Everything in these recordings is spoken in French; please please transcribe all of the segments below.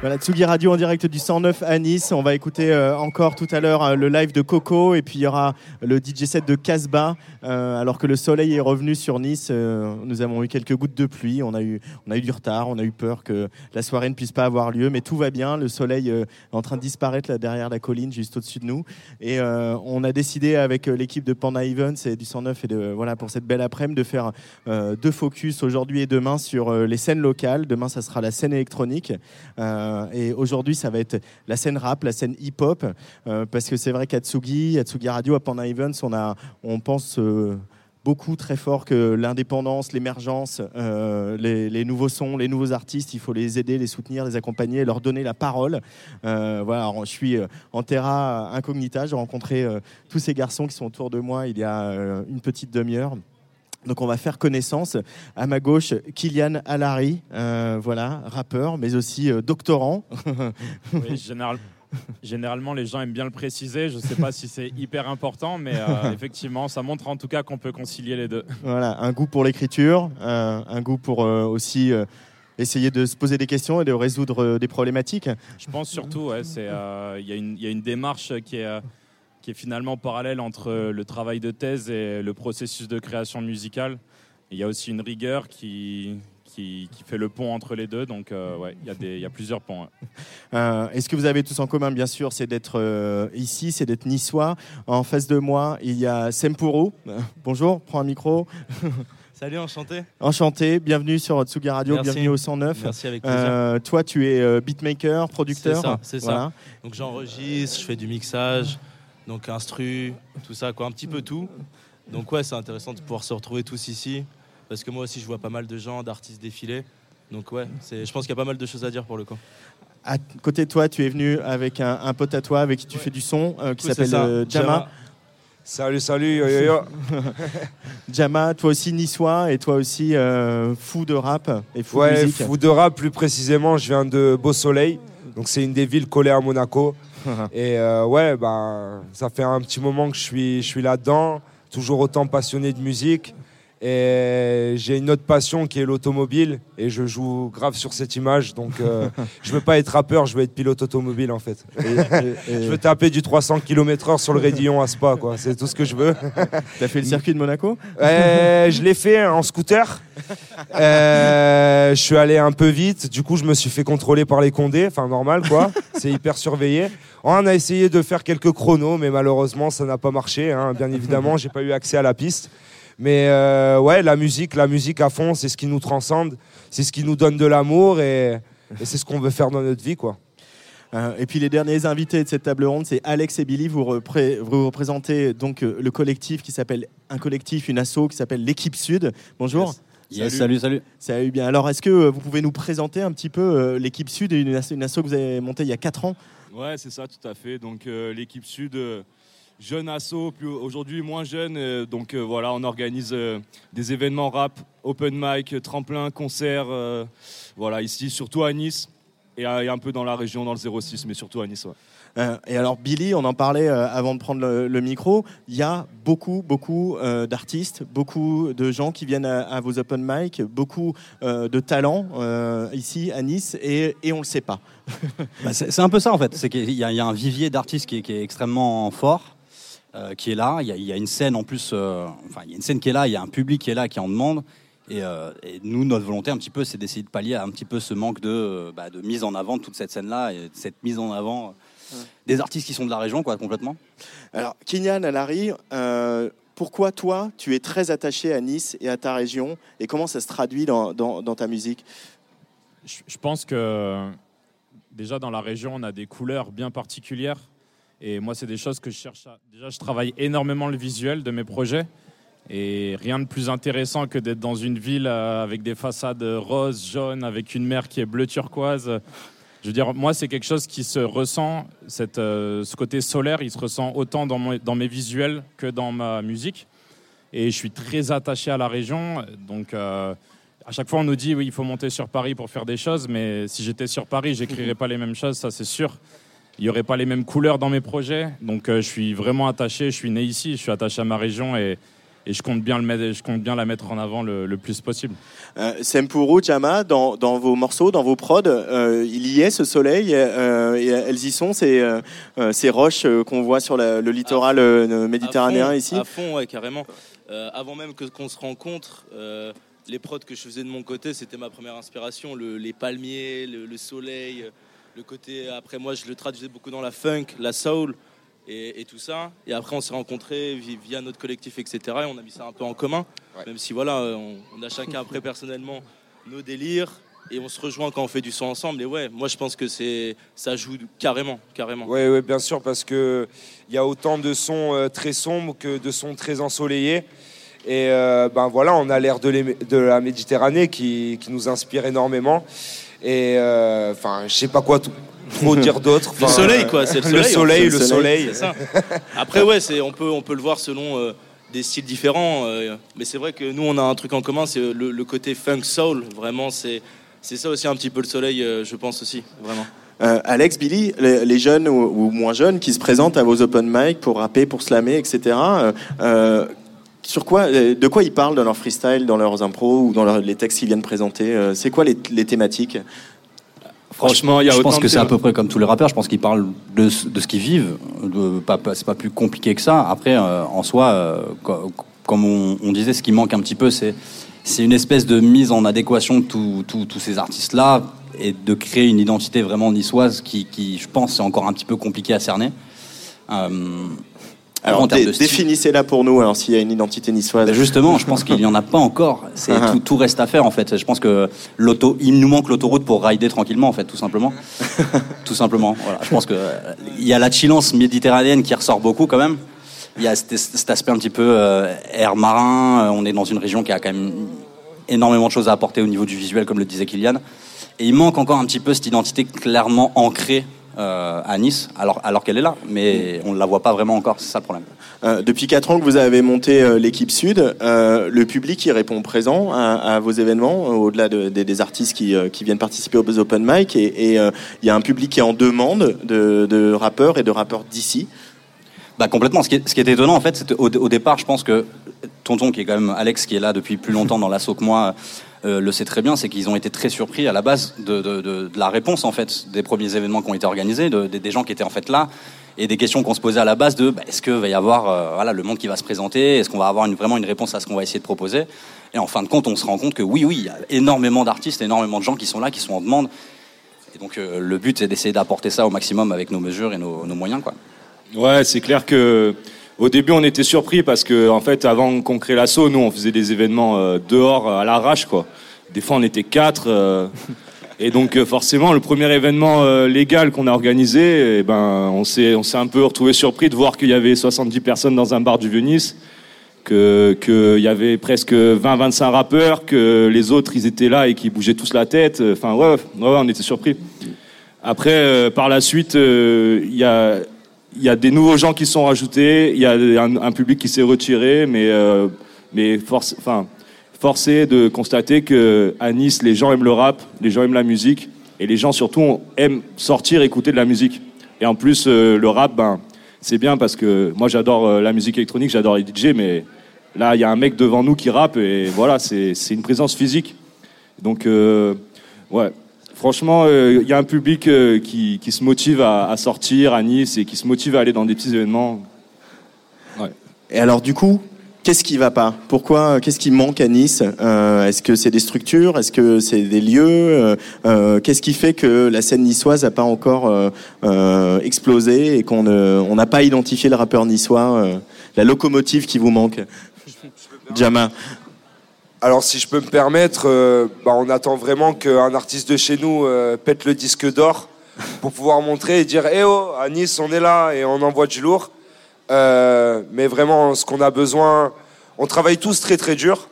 Voilà, Tsugi Radio en direct du 109 à Nice. On va écouter euh, encore tout à l'heure euh, le live de Coco et puis il y aura le DJ set de Casbah. Euh, alors que le soleil est revenu sur Nice, nous avons eu quelques gouttes de pluie. On a, eu, on a eu du retard, on a eu peur que la soirée ne puisse pas avoir lieu, mais tout va bien. Le soleil est en train de disparaître là derrière la colline, juste au-dessus de nous. Et on a décidé avec l'équipe de Panda Events et du 109 et de, voilà, pour cette belle après-midi de faire deux focus aujourd'hui et demain sur les scènes locales. Demain, ça sera la scène électronique. Et aujourd'hui, ça va être la scène rap, la scène hip-hop. euh, parce que c'est vrai qu'à Tsugi, à Tsugi Radio, à Panda Events, on, a, on pense euh, beaucoup très fort que l'indépendance, l'émergence, euh, les, nouveaux sons, les nouveaux artistes, il faut les aider, les soutenir, les accompagner, leur donner la parole. Euh, voilà, je suis euh, en terra incognita. J'ai rencontré euh, tous ces garçons qui sont autour de moi il y a euh, une petite demi-heure. Donc on va faire connaissance. À ma gauche, Kylian Alari, euh, voilà, rappeur, mais aussi euh, doctorant. Oui, général- Généralement, les gens aiment bien le préciser. Je ne sais pas si c'est hyper important, mais euh, effectivement, ça montre en tout cas qu'on peut concilier les deux. voilà, un goût pour l'écriture, un goût pour aussi essayer de se poser des questions et de résoudre des problématiques. Je pense surtout, ouais, il y, a une- il y a une démarche qui est, qui est finalement parallèle entre le travail de thèse et le processus de création musicale. Il y a aussi une rigueur qui, qui, qui fait le pont entre les deux. Donc, euh, ouais, il y, a des- il y a plusieurs ponts. ouais. Euh, et ce que vous avez tous en commun, bien sûr, c'est d'être euh, ici, c'est d'être niçois. En face de moi, il y a Sempuru. Euh, bonjour, prends un micro. Salut, enchanté. Enchanté, bienvenue sur Tsugi Radio, Merci. bienvenue au 109. Merci avec plaisir. Euh, toi, tu es euh, beatmaker, producteur. C'est ça, c'est ça. Voilà. Donc j'enregistre, je fais du mixage, donc instru, tout ça, quoi, un petit peu tout. Donc ouais, c'est intéressant de pouvoir se retrouver tous ici, parce que moi aussi je vois pas mal de gens, d'artistes défiler. Donc ouais, c'est, je pense qu'il y a pas mal de choses à dire pour le coup. À côté de toi, tu es venu avec un, un pote à toi avec qui tu fais du son euh, qui s'appelle euh, Jama. Salut, salut, yo yo yo. Jama, toi aussi niçois et toi aussi euh, fou de rap et fou de Ouais, musique. fou de rap, plus précisément, je viens de Beau Soleil. Donc, c'est une des villes collées à Monaco. Et euh, ouais, bah, ça fait un petit moment que je suis, je suis là-dedans, toujours autant passionné de musique. Et j'ai une autre passion qui est l'automobile. Et je joue grave sur cette image. Donc, euh, je veux pas être rappeur, je veux être pilote automobile en fait. Et- et- et- Je veux taper du 300 km/h sur le Rédillon à Spa, quoi. C'est tout ce que je veux. T'as fait le circuit de Monaco? Euh, je l'ai fait en scooter. Euh, je suis allé un peu vite. Du coup, je me suis fait contrôler par les condés. Enfin, normal, quoi. C'est hyper surveillé. On a essayé de faire quelques chronos, mais malheureusement, ça n'a pas marché. hein. Bien évidemment, j'ai pas eu accès à la piste. Mais euh, ouais, la musique, la musique à fond, c'est ce qui nous transcende. C'est ce qui nous donne de l'amour et, et c'est ce qu'on veut faire dans notre vie, quoi. Euh, et puis les derniers invités de cette table ronde, c'est Alex et Billy. Vous, repré- vous représentez donc euh, le collectif qui s'appelle un collectif, une asso qui s'appelle l'équipe Sud. Bonjour. Yes, salut, salut. Salut bien. Alors est-ce que euh, vous pouvez nous présenter un petit peu euh, l'équipe Sud, une asso, une asso que vous avez montée il y a 4 ans? Ouais, c'est ça, tout à fait. Donc euh, l'équipe Sud, euh, jeune asso, plus aujourd'hui moins jeune. euh, donc euh, voilà, on organise euh, des événements rap, open mic, tremplin, concert. euh, voilà, ici, surtout à Nice et, à- et un peu dans la région, dans le 06, mais surtout à Nice. ouais. Euh, et alors Billy, on en parlait euh, avant de prendre le, le micro. Il y a beaucoup, beaucoup euh, d'artistes, beaucoup de gens qui viennent à, à vos open mic, beaucoup euh, de talents euh, ici à Nice, et, et on le sait pas. Bah, c'est un peu ça en fait. C'est qu'il y, a- il y a un vivier d'artistes qui est extrêmement fort, euh, qui est là. Il y, a- il y a une scène en plus, euh, enfin il y a une scène qui est là, il y a un public qui est là, qui en demande. Et, euh, et nous, notre volonté un petit peu, c'est d'essayer de pallier à un petit peu ce manque de, bah, de mise en avant de toute cette scène-là et de cette mise en avant des artistes qui sont de la région, quoi, complètement. Alors Kinyan Alari, euh, pourquoi toi, tu es très attaché à Nice et à ta région, et comment ça se traduit dans, dans- dans ta musique? Je, je pense que déjà dans la région, on a des couleurs bien particulières. Et moi, c'est des choses que je cherche à... Déjà, je travaille énormément le visuel de mes projets. Et rien de plus intéressant que d'être dans une ville euh, avec des façades roses, jaunes, avec une mer qui est bleu turquoise. Je veux dire, moi, c'est quelque chose qui se ressent, cette, euh, ce côté solaire, il se ressent autant dans, mes visuels que dans ma musique. Et je suis très attaché à la région. Donc, euh, à chaque fois, on nous dit, oui, il faut monter sur Paris pour faire des choses. Mais si j'étais sur Paris, j'écrirais pas les mêmes choses, ça c'est sûr. Il n'y aurait pas les mêmes couleurs dans mes projets. Donc, euh, je suis vraiment attaché. Je suis né ici, je suis attaché à ma région et, et je, compte bien le mettre, je compte bien la mettre en avant le, le plus possible. Euh, Sempuru, Jama, dans, dans vos morceaux, dans vos prods, euh, il y est ce soleil, euh, et elles y sont, ces, ces roches qu'on voit sur la- le littoral méditerranéen À fond, ici? À fond, ouais, carrément. Euh, avant même que qu'on se rencontre, euh, les prods que je faisais de mon côté, c'était ma première inspiration. Le- les palmiers, le, le soleil, euh, le côté. Après, moi, je le traduisais beaucoup dans la funk, la soul et, et tout ça. Et après, on s'est rencontrés vi- via notre collectif, etc. Et on a mis ça un peu en commun. Même si, voilà, on, on a chacun après personnellement nos délires. Et on se rejoint quand on fait du son ensemble. Et ouais, moi, je pense que c'est ça joue carrément, carrément. Ouais, bien sûr, parce que il y a autant de sons euh, très sombres que de sons très ensoleillés. Et euh, ben voilà, on a l'air de, la Méditerranée qui, qui nous inspire énormément. Et euh, enfin, je sais pas quoi tout- trop dire d'autre. Le soleil, quoi, c'est le Le soleil, soleil, le soleil. C'est ça. Après, ouais, c'est, on, peut, on peut le voir selon euh, des styles différents. euh, mais c'est vrai que nous, on a un truc en commun, c'est le, le côté funk soul. Vraiment, c'est, c'est ça aussi un petit peu le soleil, euh, je pense aussi. Vraiment. Euh, Alex, Billy, les, les jeunes ou, ou moins jeunes qui se présentent à vos open mic pour rapper, pour slammer, etc. sur quoi, euh, de quoi ils parlent dans leur freestyle, dans leurs impros ou dans leur- les textes qu'ils viennent présenter euh, C'est quoi les, les thématiques? Franchement, il y a je pense que c'est à peu près comme tous les rappeurs. Je pense qu'ils parlent de, ce- de ce qu'ils vivent. C'est pas plus compliqué que ça. Après, euh, en soi, euh, co- comme on, on disait, ce qui manque un petit peu, c'est c'est une espèce de mise en adéquation de tous ces artistes-là et de créer une identité vraiment niçoise qui, qui, je pense, c'est encore un petit peu compliqué à cerner. Euh, Alors, dé- définissez-la pour nous, alors s'il y a une identité niçoise. Bah, justement, je pense qu'il n'y en a pas encore. C'est Ah. tout, tout reste à faire en fait. Je pense que l'auto, il nous manque l'autoroute pour rider tranquillement en fait, tout simplement. tout simplement. Voilà. Je pense que il y a la chillance méditerranéenne qui ressort beaucoup quand même. Il y a cet, cet aspect un petit peu euh, air marin. Euh, On est dans une région qui a quand même énormément de choses à apporter au niveau du visuel, comme le disait Kylian. Et il manque encore un petit peu cette identité clairement ancrée euh, à Nice, alors, alors qu'elle est là, mais on ne la voit pas vraiment encore. C'est ça le problème. Euh, depuis 4 ans que vous avez monté euh, l'équipe Sud, le public y répond présent à, à vos événements, au-delà de- des- des artistes qui, qui viennent participer aux open mic. Et il y a un public qui est en demande de, de rappeurs et de rappeurs d'ici. Bah complètement. Ce qui est, ce qui est étonnant en fait, c'est au, au départ, je pense que Tonton, qui est quand même Alex, qui est là depuis plus longtemps dans l'assaut que moi, euh, le sait très bien, c'est qu'ils ont été très surpris à la base de, de- la réponse en fait des premiers événements qui ont été organisés, de- des- des gens qui étaient en fait là et des questions qu'on se posait à la base de bah, est-ce que va y avoir euh, voilà le monde qui va se présenter, est-ce qu'on va avoir une- vraiment une réponse à ce qu'on va essayer de proposer? Et en fin de compte, on se rend compte que oui, oui, il y a énormément d'artistes, énormément de gens qui sont là, qui sont en demande. Et donc euh, le but, c'est d'essayer d'apporter ça au maximum avec nos mesures et nos, nos moyens, quoi. Ouais, c'est clair que au début on était surpris parce que en fait avant qu'on crée l'assaut, nous on faisait des événements euh, dehors à l'arrache quoi. Des fois on était quatre euh, et donc euh, forcément le premier événement légal qu'on a organisé, eh ben on s'est on s'est un peu retrouvé surpris de voir qu'il y avait 70 personnes dans un bar du Venise. Que qu'il y avait presque 20-25 rappeurs, que les autres ils étaient là et qui bougeaient tous la tête. Enfin ouais, ouais, on était surpris. Après, par la suite, il y a il y a des nouveaux gens qui sont rajoutés, il y a un, public qui s'est retiré, mais, euh, mais force, enfin, forcé de constater que à Nice, les gens aiment le rap, les gens aiment la musique, et les gens surtout aiment sortir, écouter de la musique. Et en plus, euh, le rap, ben, c'est bien parce que moi j'adore euh, la musique électronique, j'adore les DJ, mais là, il y a un mec devant nous qui rappe, et voilà, c'est c'est une présence physique. Donc, euh, ouais. Franchement, euh, il y a un public euh, qui, qui se motive à, à sortir à Nice et qui se motive à aller dans des petits événements. Et alors du coup, qu'est-ce qui va pas? Pourquoi Qu'est-ce qui manque à Nice? Euh, Est-ce que c'est des structures? Est-ce que c'est des lieux? Euh, euh, Qu'est-ce qui fait que la scène niçoise n'a pas encore euh, euh, explosé et qu'on ne- on n'a pas identifié le rappeur niçois, euh, la locomotive qui vous manque? Jama. Alors, si je peux me permettre, euh, bah, on attend vraiment qu'un artiste de chez nous euh, pète le disque d'or pour pouvoir montrer et dire Eh oh, à Nice, on est là et on envoie du lourd. Euh, mais vraiment, ce qu'on a besoin, on travaille tous très très dur.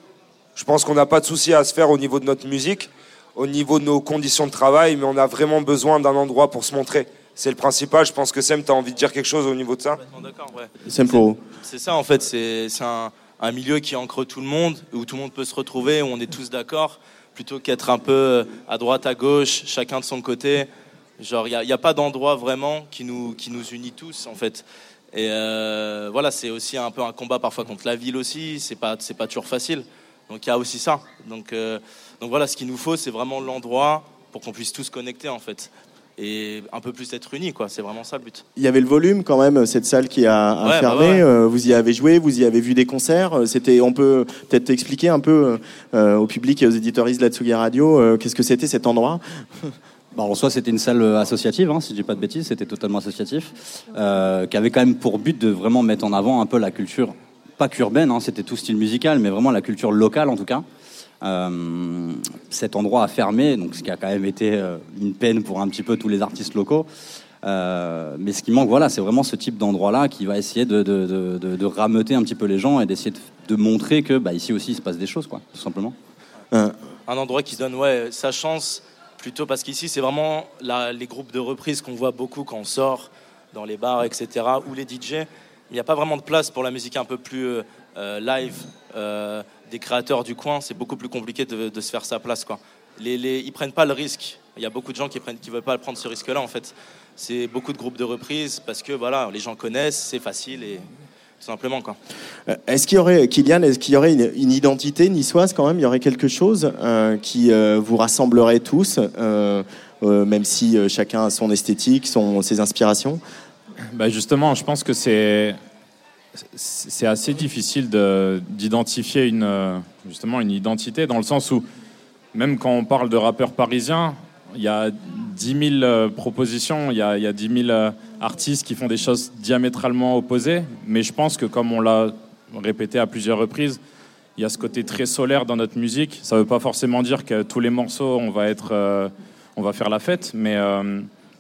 Je pense qu'on n'a pas de souci à se faire au niveau de notre musique, au niveau de nos conditions de travail, mais on a vraiment besoin d'un endroit pour se montrer. C'est le principal. Je pense que Sem, tu as envie de dire quelque chose au niveau de ça? D'accord, ouais. Sam pour C'est ça en fait, c'est c'est un, un milieu qui ancre tout le monde, où tout le monde peut se retrouver, où on est tous d'accord, plutôt qu'être un peu à droite, à gauche, chacun de son côté. Genre, il n'y a, pas d'endroit vraiment qui nous, qui nous unit tous en fait. Et euh, voilà, c'est aussi un peu un combat parfois contre la ville aussi, c'est pas, pas toujours facile. Donc il y a aussi ça. Donc, euh, donc voilà, ce qu'il nous faut, c'est vraiment l'endroit pour qu'on puisse tous connecter en fait. Et un peu plus être unis, quoi. C'est vraiment ça le but. Il y avait le volume quand même, cette salle qui a, a Ouais, bah fermé. ouais. Euh, vous y avez joué, vous y avez vu des concerts. Euh, C'était, on peut peut-être expliquer un peu euh, au public et aux éditoristes de la Tsugi Radio euh, qu'est-ce que c'était cet endroit? Bah, en soi, c'était une salle associative, hein, si je dis pas de bêtises, c'était totalement associatif, euh, qui avait quand même pour but de vraiment mettre en avant un peu la culture, pas qu'urbaine, hein, c'était tout style musical, mais vraiment la culture locale en tout cas. Euh, cet endroit a fermé, donc ce qui a quand même été euh, une peine pour un petit peu tous les artistes locaux. Euh, mais ce qui manque, voilà, c'est vraiment ce type d'endroit-là qui va essayer de, de, rameuter un petit peu les gens et d'essayer de, montrer que bah, ici aussi il se passe des choses, quoi, tout simplement. Un endroit qui donne ouais, sa chance, plutôt parce qu'ici, c'est vraiment les groupes de reprises qu'on voit beaucoup quand on sort dans les bars, etc., ou les DJ. Il n'y a pas vraiment de place pour la musique un peu plus live des créateurs du coin. C'est beaucoup plus compliqué de, de se faire sa place. Quoi. Les, les, ils prennent pas le risque. Il y a beaucoup de gens qui ne qui veulent pas prendre ce risque-là, en fait. C'est beaucoup de groupes de reprises parce que voilà, les gens connaissent, c'est facile et tout simplement. Quoi. Euh, Est-ce qu'il y aurait, Kylian, est-ce qu'il y aurait une, une identité niçoise quand même? Il y aurait quelque chose euh, qui euh, vous rassemblerait tous, euh, euh, même si euh, chacun a son esthétique, son, ses inspirations? Bah justement, je pense que c'est c'est assez difficile de- d'identifier une euh, justement une identité dans le sens où même quand on parle de rappeurs parisiens, il y a 10 000 euh, propositions, il y a, y a 10 000 euh, artistes qui font des choses diamétralement opposées. Mais je pense que comme on l'a répété à plusieurs reprises, il y a ce côté très solaire dans notre musique. Ça ne veut pas forcément dire que tous les morceaux, on va faire la fête, mais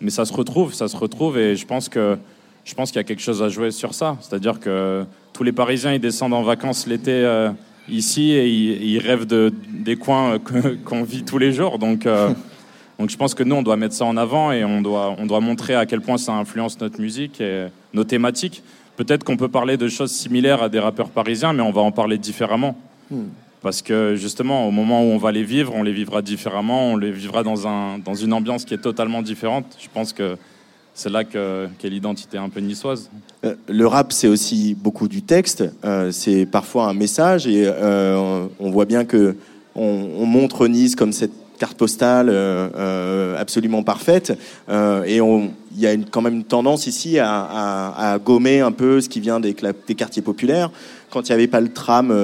mais ça se retrouve, ça se retrouve, et je pense que je pense qu'il y a quelque chose à jouer sur ça. C'est-à-dire que tous les Parisiens, ils descendent en vacances l'été euh, ici et ils, ils rêvent de, des coins euh, qu'on vit tous les jours. Donc, euh, donc je pense que nous, on doit mettre ça en avant et on doit, on doit montrer à quel point ça influence notre musique et nos thématiques. Peut-être qu'on peut parler de choses similaires à des rappeurs parisiens, mais on va en parler différemment. Parce que justement, au moment où on va les vivre, on les vivra différemment, on les vivra dans, un, dans une ambiance qui est totalement différente. Je pense que c'est là que- qu'est l'identité un peu niçoise. Euh, Le rap, c'est aussi beaucoup du texte. euh, c'est parfois un message et euh, on voit bien que on, on montre Nice comme cette carte postale euh, euh, absolument parfaite. Euh, et il y a quand même une tendance ici à, gommer un peu ce qui vient des, quartiers populaires. Quand il n'y avait pas le tram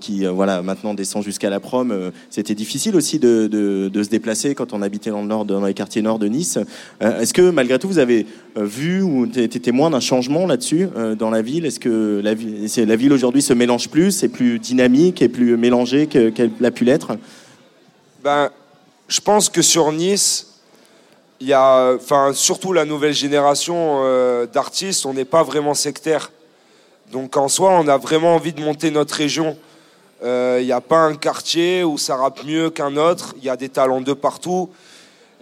qui voilà maintenant descend jusqu'à la prom, c'était difficile aussi de, se déplacer quand on habitait dans le nord, dans les quartiers nord de Nice. Est-ce que malgré tout vous avez vu ou été témoin d'un changement là-dessus dans la ville? Est-ce que la, ville aujourd'hui se mélange plus, c'est plus dynamique et plus mélangée que- qu'elle a pu l'être? Ben, je pense que sur Nice, il y a, enfin, surtout la nouvelle génération euh, d'artistes, on n'est pas vraiment sectaire. Donc en soi, on a vraiment envie de monter notre région. Euh, Il n'y a pas un quartier où ça rappe mieux qu'un autre. Il y a des talents de partout.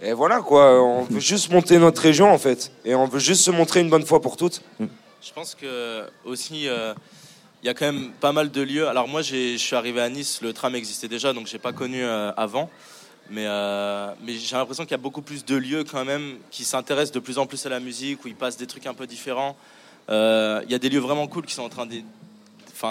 Et voilà quoi, on veut juste monter notre région en fait. Et on veut juste se montrer une bonne fois pour toutes. Je pense que aussi euh, il y a quand même pas mal de lieux. Alors moi je suis arrivé à Nice, le tram existait déjà donc j'ai pas connu euh, avant. Mais, euh, mais j'ai l'impression qu'il y a beaucoup plus de lieux quand même qui s'intéressent de plus en plus à la musique, où ils passent des trucs un peu différents. Euh, Il y a des lieux vraiment cool qui sont en train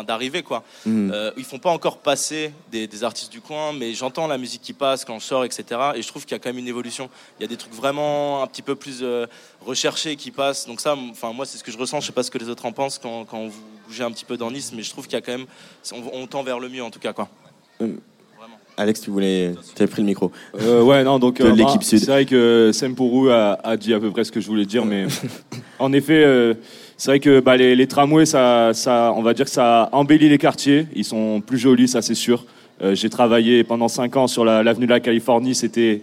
d'arriver quoi. Euh, ils font pas encore passer des, des artistes du coin, mais j'entends la musique qui passe quand je sors, etc. Et je trouve qu'il y a quand même une évolution. Il y a des trucs vraiment un petit peu plus euh, recherchés qui passent. Donc ça, enfin moi, c'est ce que je ressens. Je sais pas ce que les autres en pensent quand, quand vous bougez un petit peu dans Nice, mais je trouve qu'il y a quand même, on, on tend vers le mieux en tout cas quoi. Alex, tu voulais, tu as pris le micro. Euh, ouais, non, donc De euh, l'équipe bah, sud. C'est vrai que Sempourou a, a dit à peu près ce que je voulais dire, mais en effet, euh, c'est vrai que bah, les, les tramways, ça, ça, on va dire que ça embellit les quartiers. Ils sont plus jolis, ça c'est sûr. Euh, J'ai travaillé pendant 5 ans sur la- l'avenue de la Californie. C'était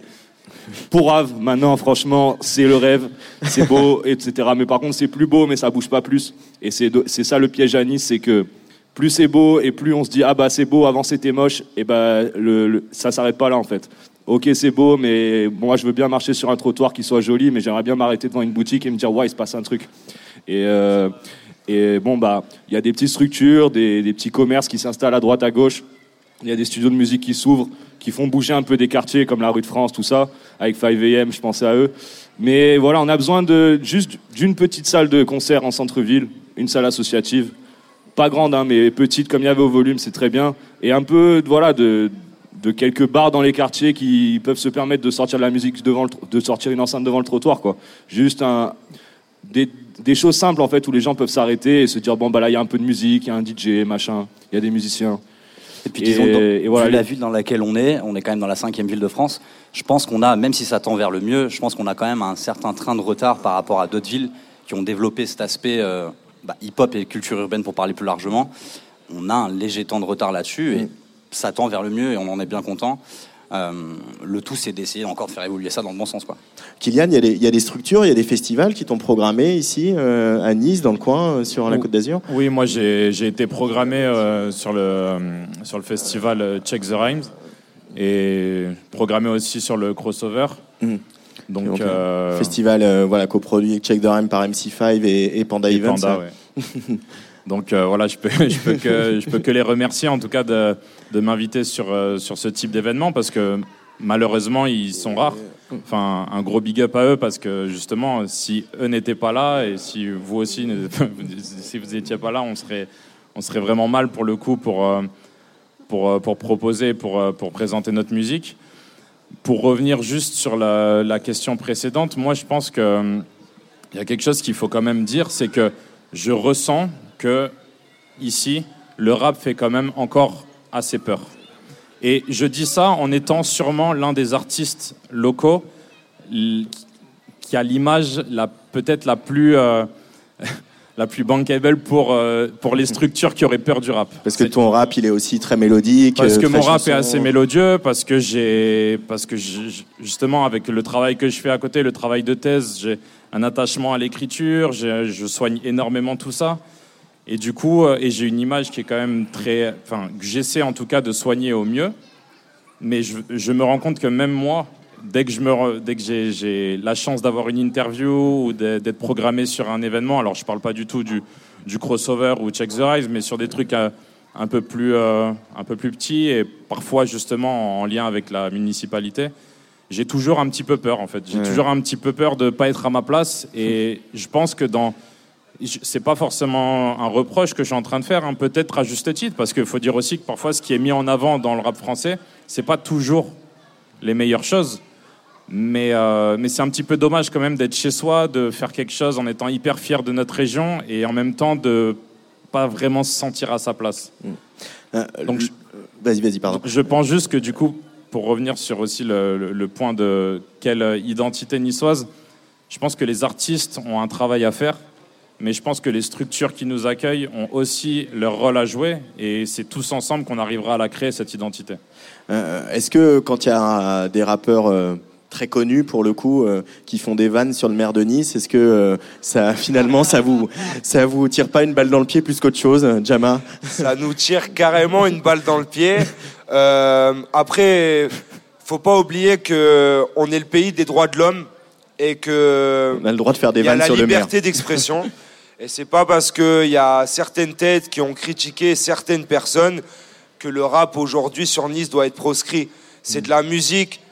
pour Rave, maintenant, franchement, c'est le rêve, c'est beau, etc. Mais par contre, c'est plus beau, mais ça bouge pas plus. Et c'est ça le piège à Nice, c'est que plus c'est beau et plus on se dit ah bah c'est beau, avant c'était moche, et bah le, le- ça s'arrête pas là en fait. Ok, c'est beau, mais moi je veux bien marcher sur un trottoir qui soit joli, mais j'aimerais bien m'arrêter devant une boutique et me dire ouais, il se passe un truc. Et, euh, bon, bah, il y a des petites structures, des petits commerces qui s'installent à droite, à gauche. Il y a des studios de musique qui s'ouvrent, qui font bouger un peu des quartiers comme la rue de France, tout ça. Avec 5am, je pensais à eux. Mais voilà, on a besoin de juste d'une petite salle de concert en centre-ville, une salle associative. Pas grande, hein, mais petite, comme il y avait au volume, c'est très bien. Et un peu, voilà, de, quelques bars dans les quartiers qui peuvent se permettre de sortir de la musique devant de sortir une enceinte devant le trottoir, quoi. Juste des, des choses simples, en fait, où les gens peuvent s'arrêter et se dire, bon, bah là, il y a un peu de musique, il y a un DJ, machin, il y a des musiciens. Et puis Et- disons, dans- et voilà, vu la ville dans laquelle on est, on est quand même dans la cinquième ville de France. Je pense qu'on a, même si ça tend vers le mieux, je pense qu'on a quand même un certain train de retard par rapport à d'autres villes qui ont développé cet aspect euh, bah, hip-hop et culture urbaine pour parler plus largement. On a un léger temps de retard là-dessus et ça tend vers le mieux et on en est bien content. Euh, le tout, c'est d'essayer encore de faire évoluer ça dans le bon sens. Quoi. Kylian, il y, a des- il y a des structures, il y a des festivals qui t'ont programmé ici, euh, à Nice, dans le coin, euh, sur la. Côte d'Azur? Oui, moi j'ai été programmé euh, sur, le, sur le festival Check the Rhymes et programmé aussi sur le crossover. Mhm. Donc, euh, Festival voilà, coproduit avec Check the Rhyme par MC5 et, et Panda et Events. Panda, ouais. Donc voilà, je peux, je, peux que, je peux que les remercier en tout cas de, de m'inviter sur, sur ce type d'événement parce que malheureusement ils sont rares. Enfin, un gros big up à eux parce que justement, si eux n'étaient pas là et si vous aussi, si vous n'étiez pas là, on serait, on serait vraiment mal pour le coup pour, euh, pour, euh, pour proposer, pour, euh, pour présenter notre musique. Pour revenir juste sur la, question précédente, moi je pense que euh, il y a quelque chose qu'il faut quand même dire, c'est que je ressens que ici, le rap fait quand même encore assez peur. Et je dis ça en étant sûrement l'un des artistes locaux qui a l'image la peut-être la plus euh, la plus bankable pour euh, pour les structures qui auraient peur du rap. Parce que ton rap, il est aussi très mélodique. parce euh, que très mon rap chanson. est assez mélodieux, parce que j'ai, parce que justement avec le travail que je fais à côté, le travail de thèse, j'ai un attachement à l'écriture, je soigne énormément tout ça, et du coup, euh, et j'ai une image qui est quand même très, enfin, que j'essaie en tout cas de soigner au mieux, mais je, je me rends compte que même moi, dès que je me, dès que j'ai, j'ai la chance d'avoir une interview ou d'être programmé sur un événement, alors je parle pas du tout du, du crossover ou Check the Rise, mais sur des trucs un peu plus, euh, un peu plus petits et parfois justement en lien avec la municipalité. J'ai toujours un petit peu peur en fait. J'ai Ouais. toujours un petit peu peur de pas être à ma place et je pense que dans c'est pas forcément un reproche que je suis en train de faire, hein, peut-être à juste titre, parce qu'il faut dire aussi que parfois ce qui est mis en avant dans le rap français, c'est pas toujours les meilleures choses. Mais, euh, mais c'est un petit peu dommage quand même d'être chez soi, de faire quelque chose en étant hyper fier de notre région et en même temps de pas vraiment se sentir à sa place. Euh, Donc, l- Vas-y, vas-y, pardon. Je pense juste que du coup, pour revenir sur aussi le, le- le point de quelle euh, identité niçoise, je pense que les artistes ont un travail à faire, mais je pense que les structures qui nous accueillent ont aussi leur rôle à jouer, et c'est tous ensemble qu'on arrivera à la créer, cette identité. Euh, Est-ce que quand il y a euh, des rappeurs euh, très connus pour le coup euh, qui font des vannes sur le maire de Nice, est-ce que euh, ça finalement ça vous ça vous tire pas une balle dans le pied plus qu'autre chose, euh, Jama? Ça nous tire carrément une balle dans le pied. Euh, après, faut pas oublier que on est le pays des droits de l'homme et que On a le droit de faire des il y a vannes la sur le maire. liberté d'expression. Et c'est pas parce qu'il y a certaines têtes qui ont critiqué certaines personnes que le rap aujourd'hui sur Nice doit être proscrit. C'est de la musique.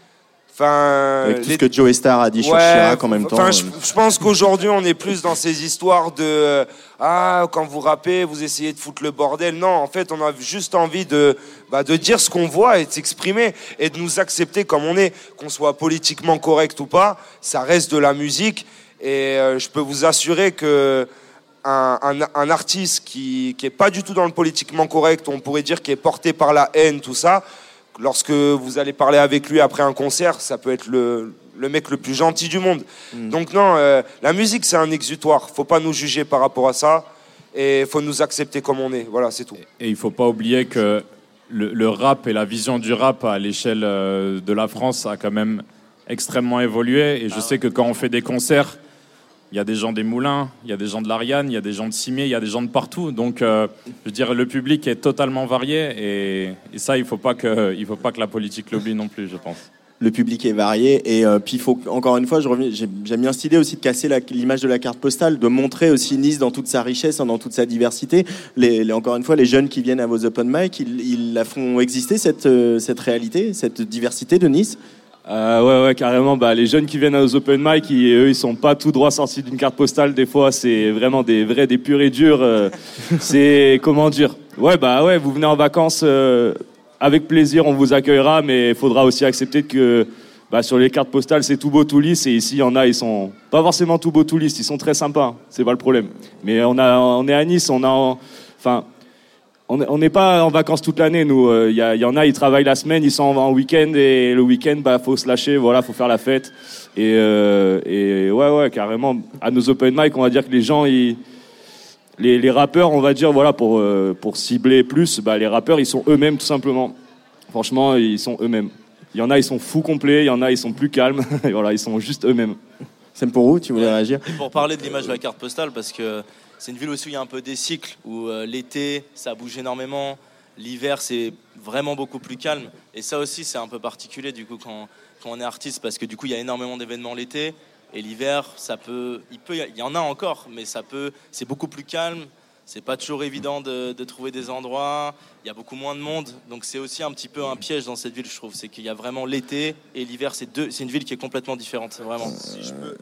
Enfin, Avec tout les- ce que Joe Star a dit sur Ouais, Chirac en même temps. je pense qu'aujourd'hui, on est plus dans ces histoires de euh, ah quand vous rappez, vous essayez de foutre le bordel. Non, en fait, on a juste envie de bah, de dire ce qu'on voit et de s'exprimer et de nous accepter comme on est, qu'on soit politiquement correct ou pas. Ça reste de la musique et euh, je peux vous assurer que un, un- un artiste qui qui est pas du tout dans le politiquement correct, on pourrait dire qui est porté par la haine, tout ça. Lorsque vous allez parler avec lui après un concert, ça peut être le, le mec le plus gentil du monde. Donc non, euh, la musique c'est un exutoire. Faut pas nous juger par rapport à ça et faut nous accepter comme on est. Voilà, c'est tout. Et il faut pas oublier que le, le rap et la vision du rap à l'échelle euh, de la France a quand même extrêmement évolué. Et je Ah sais que quand on fait des concerts, il y a des gens des Moulins, il y a des gens de l'Ariane, il y a des gens de Cimier, il y a des gens de partout. Donc, euh, je dire, le public est totalement varié. Et, ça, il ne faut, pas que- faut pas que la politique l'oublie non plus, je pense. le public est varié et euh, puis il faut encore une fois j'aime bien cette idée aussi de casser l'image de la carte postale de montrer aussi Nice dans toute sa richesse hein, dans toute sa diversité les- encore une fois les jeunes qui viennent à vos open mic ils, ils la font exister cette euh, cette réalité cette diversité de Nice Euh, ouais, ouais, carrément. Bah, les jeunes qui viennent aux open mic, ils, eux, ils sont pas tout droit sortis d'une carte postale. Des fois, c'est vraiment des vrais, des purs et durs. euh, c'est comment dire? Ouais, bah ouais, vous venez en vacances euh, avec plaisir, on vous accueillera, mais il faudra aussi accepter que bah, sur les cartes postales, c'est tout beau, tout lisse. Et ici, il y en a, ils sont pas forcément tout beau, tout lisse. Ils sont très sympas. hein, c'est pas le problème. Mais on a, on est à Nice, on a, en- enfin. On est- on n'est pas en vacances toute l'année, nous. Il y, en a, ils travaillent la semaine, ils sont en, en week-end et le week-end, bah, faut se lâcher, voilà, faut faire la fête. Et, euh, et ouais, ouais, carrément. À nos open mic, on va dire que les gens, ils, les, les rappeurs, on va dire, voilà, pour euh, pour cibler plus, bah, les rappeurs, ils sont eux-mêmes tout simplement. Franchement, ils sont eux-mêmes. Il y en a, ils sont fous complets. Il y en a, ils sont plus calmes. Et voilà, ils sont juste eux-mêmes. C'est pour vous tu voulais réagir? Et pour parler de l'image de la carte postale, parce que c'est une ville aussi où il y a un peu des cycles, où euh, l'été, ça bouge énormément, l'hiver, c'est vraiment beaucoup plus calme. Et ça aussi, c'est un peu particulier, du coup, quand, quand on est artiste, parce que du coup, il y a énormément d'événements l'été, et l'hiver, ça peut, il peut, il y en a encore, mais ça peut, c'est beaucoup plus calme. C'est pas toujours évident de, de trouver des endroits. Il y a beaucoup moins de monde, donc c'est aussi un petit peu un piège dans cette ville, je trouve. C'est qu'il y a vraiment l'été et l'hiver. C'est deux. C'est une ville qui est complètement différente, vraiment.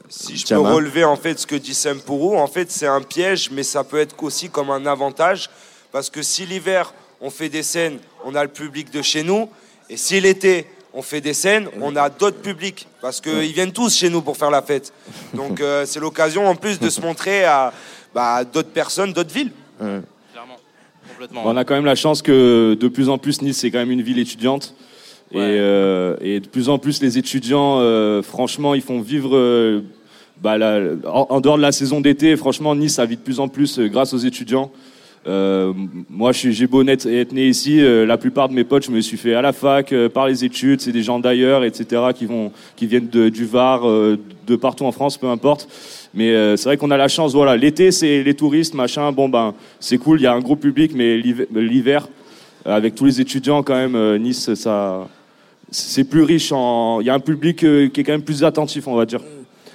Si je peux relever en fait ce que dit Sempourou, en fait c'est un piège, mais ça peut être aussi comme un avantage, parce que si l'hiver on fait des scènes, on a le public de chez nous, et si l'été on fait des scènes, on a d'autres publics, parce qu'ils viennent tous chez nous pour faire la fête. Donc euh, c'est l'occasion en plus de se montrer à bah, d'autres personnes, d'autres villes. Clairement, complètement. On a quand même la chance que de plus en plus Nice c'est quand même une ville étudiante et, euh, et de plus en plus les étudiants euh, franchement ils font vivre euh, bah, la- en, en dehors de la saison d'été franchement Nice ça vit de plus en plus euh, grâce aux étudiants. Euh, moi j'ai beau être, être né ici, euh, la plupart de mes potes je me suis fait à la fac euh, par les études, c'est des gens d'ailleurs etc qui vont qui viennent de- du Var, euh, de partout en France peu importe. Mais euh, c'est vrai qu'on a la chance, voilà, l'été c'est les touristes, machin, bon ben c'est cool, il y a un gros public, mais l'hiver- l'hiver, euh, avec tous les étudiants quand même, euh, Nice, ça, c'est plus riche, en... il y a un public euh, qui est quand même plus attentif, on va dire.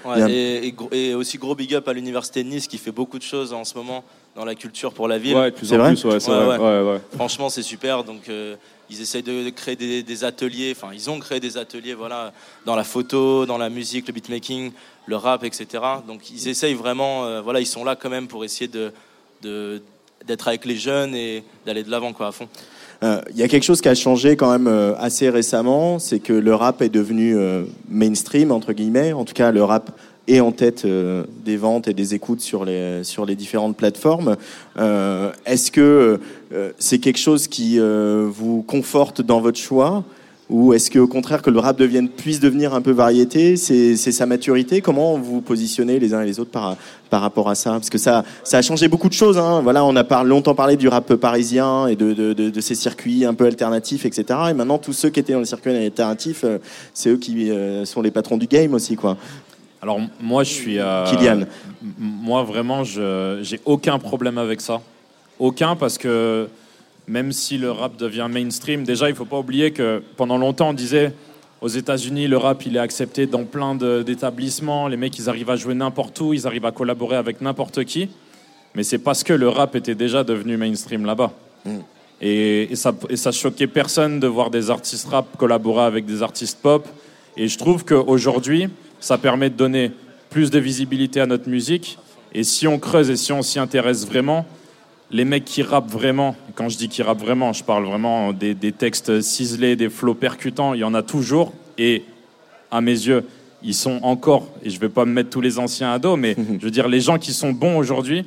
Ouais, et, et gros- et aussi gros big up à l'université de Nice qui fait beaucoup de choses en ce moment dans la culture pour la ville. Ouais, de plus en vrai plus, ouais, c'est Ouais, vrai. ouais. Ouais, ouais. Franchement, c'est super. Donc, euh, ils essayent de, de créer des, des ateliers. Enfin, ils ont créé des ateliers, voilà, dans la photo, dans la musique, le beatmaking, le rap, etc. Donc, ils essayent vraiment. euh, voilà, ils sont là quand même pour essayer de d'être avec les jeunes et d'aller de l'avant, quoi, à fond. Euh, Il y a quelque chose qui a changé quand même euh, assez récemment, c'est que le rap est devenu mainstream entre guillemets. En tout cas, le rap est en tête des ventes et des écoutes sur les sur les différentes plateformes. Est-ce que c'est quelque chose qui vous conforte dans votre choix? Ou est-ce que au contraire que le rap devienne puisse devenir un peu variété, c'est sa maturité? Comment vous positionnez les uns et les autres par par rapport à ça? Parce que ça ça a changé beaucoup de choses. Hein. Voilà, on a par- longtemps parlé du rap parisien et de de, de, de ces circuits un peu alternatifs, etc. Et maintenant tous ceux qui étaient dans les circuits alternatifs, euh, c'est eux qui euh, sont les patrons du game aussi, quoi. Alors moi je suis euh, Kylian. moi vraiment je j'ai aucun problème avec ça. Aucun parce que même si le rap devient mainstream, déjà il faut pas oublier que pendant longtemps on disait aux États-Unis le rap il est accepté dans plein d'établissements, les mecs ils arrivent à jouer n'importe où, ils arrivent à collaborer avec n'importe qui. Mais c'est parce que le rap était déjà devenu mainstream là-bas. Et, et ça, et ça choquait personne de voir des artistes rap collaborer avec des artistes pop. Et je trouve qu'aujourd'hui, ça permet de donner plus de visibilité à notre musique. Et si on creuse et si on s'y intéresse vraiment, les mecs qui rappent vraiment, quand je dis qui rappent vraiment, je parle vraiment des, des textes ciselés, des flots percutants, il y en a toujours. Et à mes yeux, ils sont encore, et je ne vais pas me mettre tous les anciens à dos, mais je veux dire, les gens qui sont bons aujourd'hui,